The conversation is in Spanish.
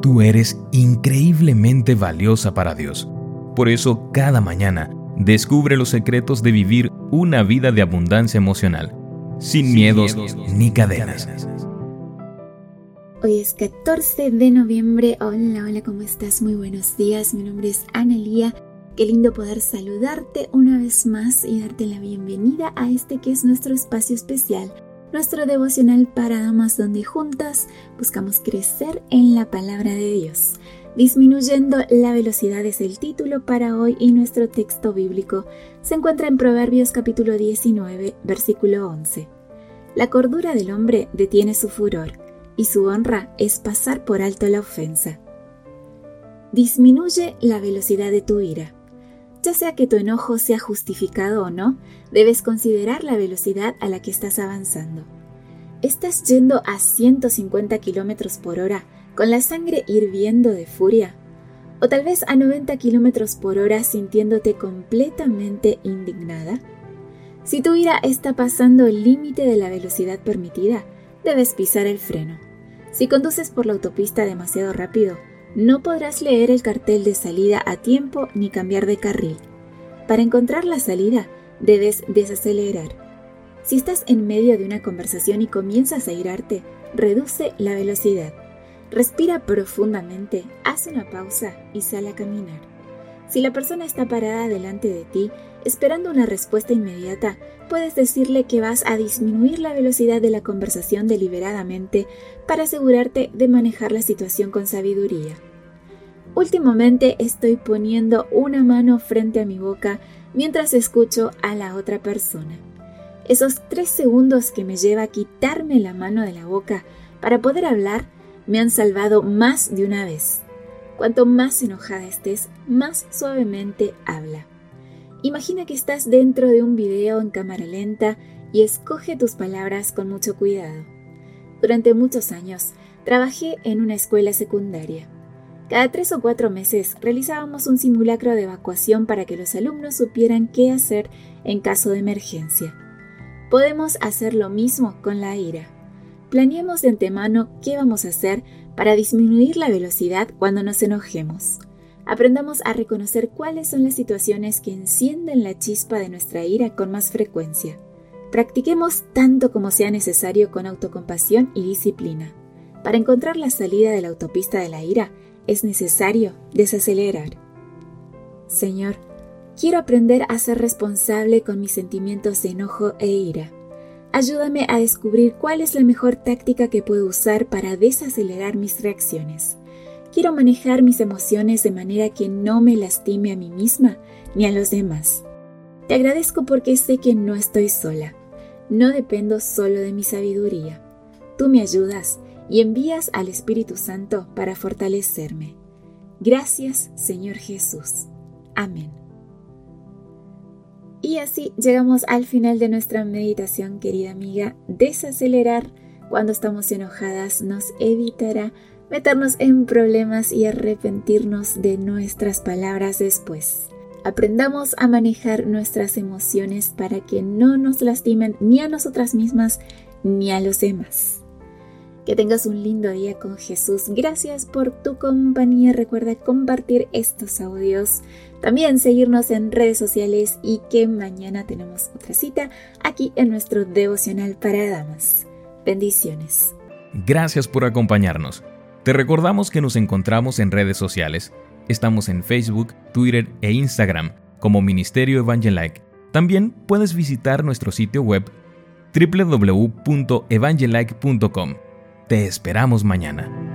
Tú eres increíblemente valiosa para Dios. Por eso, cada mañana, descubre los secretos de vivir una vida de abundancia emocional, sin, miedos, ni cadenas. Hoy es 14 de noviembre. Hola, hola, ¿cómo estás? Muy buenos días. Mi nombre es Analía. Qué lindo poder saludarte una vez más y darte la bienvenida a este que es nuestro espacio especial nuestro devocional para damas donde juntas buscamos crecer en la palabra de Dios. Disminuyendo la velocidad es el título para hoy y nuestro texto bíblico se encuentra en Proverbios capítulo 19, versículo 11. La cordura del hombre detiene su furor y su honra es pasar por alto la ofensa. Disminuye la velocidad de tu ira sea que tu enojo sea justificado o no, debes considerar la velocidad a la que estás avanzando. ¿Estás yendo a 150 km por hora con la sangre hirviendo de furia? ¿O tal vez a 90 km por hora sintiéndote completamente indignada? Si tu ira está pasando el límite de la velocidad permitida, debes pisar el freno. Si conduces por la autopista demasiado rápido, no podrás leer el cartel de salida a tiempo ni cambiar de carril. Para encontrar la salida, debes desacelerar. Si estás en medio de una conversación y comienzas a irarte, reduce la velocidad. Respira profundamente, haz una pausa y sal a caminar. Si la persona está parada delante de ti, esperando una respuesta inmediata, puedes decirle que vas a disminuir la velocidad de la conversación deliberadamente para asegurarte de manejar la situación con sabiduría. Últimamente estoy poniendo una mano frente a mi boca mientras escucho a la otra persona. Esos tres segundos que me lleva a quitarme la mano de la boca para poder hablar me han salvado más de una vez. Cuanto más enojada estés, más suavemente habla. Imagina que estás dentro de un video en cámara lenta y escoge tus palabras con mucho cuidado. Durante muchos años trabajé en una escuela secundaria. Cada tres o cuatro meses realizábamos un simulacro de evacuación para que los alumnos supieran qué hacer en caso de emergencia. Podemos hacer lo mismo con la ira. Planeemos de antemano qué vamos a hacer para disminuir la velocidad cuando nos enojemos. Aprendamos a reconocer cuáles son las situaciones que encienden la chispa de nuestra ira con más frecuencia. Practiquemos tanto como sea necesario con autocompasión y disciplina. Para encontrar la salida de la autopista de la ira, es necesario desacelerar. Señor, quiero aprender a ser responsable con mis sentimientos de enojo e ira. Ayúdame a descubrir cuál es la mejor táctica que puedo usar para desacelerar mis reacciones. Quiero manejar mis emociones de manera que no me lastime a mí misma ni a los demás. Te agradezco porque sé que no estoy sola. No dependo solo de mi sabiduría. Tú me ayudas y envías al Espíritu Santo para fortalecerme. Gracias, Señor Jesús. Amén. Y así llegamos al final de nuestra meditación, querida amiga. Desacelerar cuando estamos enojadas nos evitará meternos en problemas y arrepentirnos de nuestras palabras después. Aprendamos a manejar nuestras emociones para que no nos lastimen ni a nosotras mismas ni a los demás. Que tengas un lindo día con Jesús. Gracias por tu compañía. Recuerda compartir estos audios. También seguirnos en redes sociales y que mañana tenemos otra cita aquí en nuestro devocional para damas. Bendiciones. Gracias por acompañarnos. Te recordamos que nos encontramos en redes sociales. Estamos en Facebook, Twitter e Instagram como Ministerio Evangelike. También puedes visitar nuestro sitio web www.evangelike.com te esperamos mañana.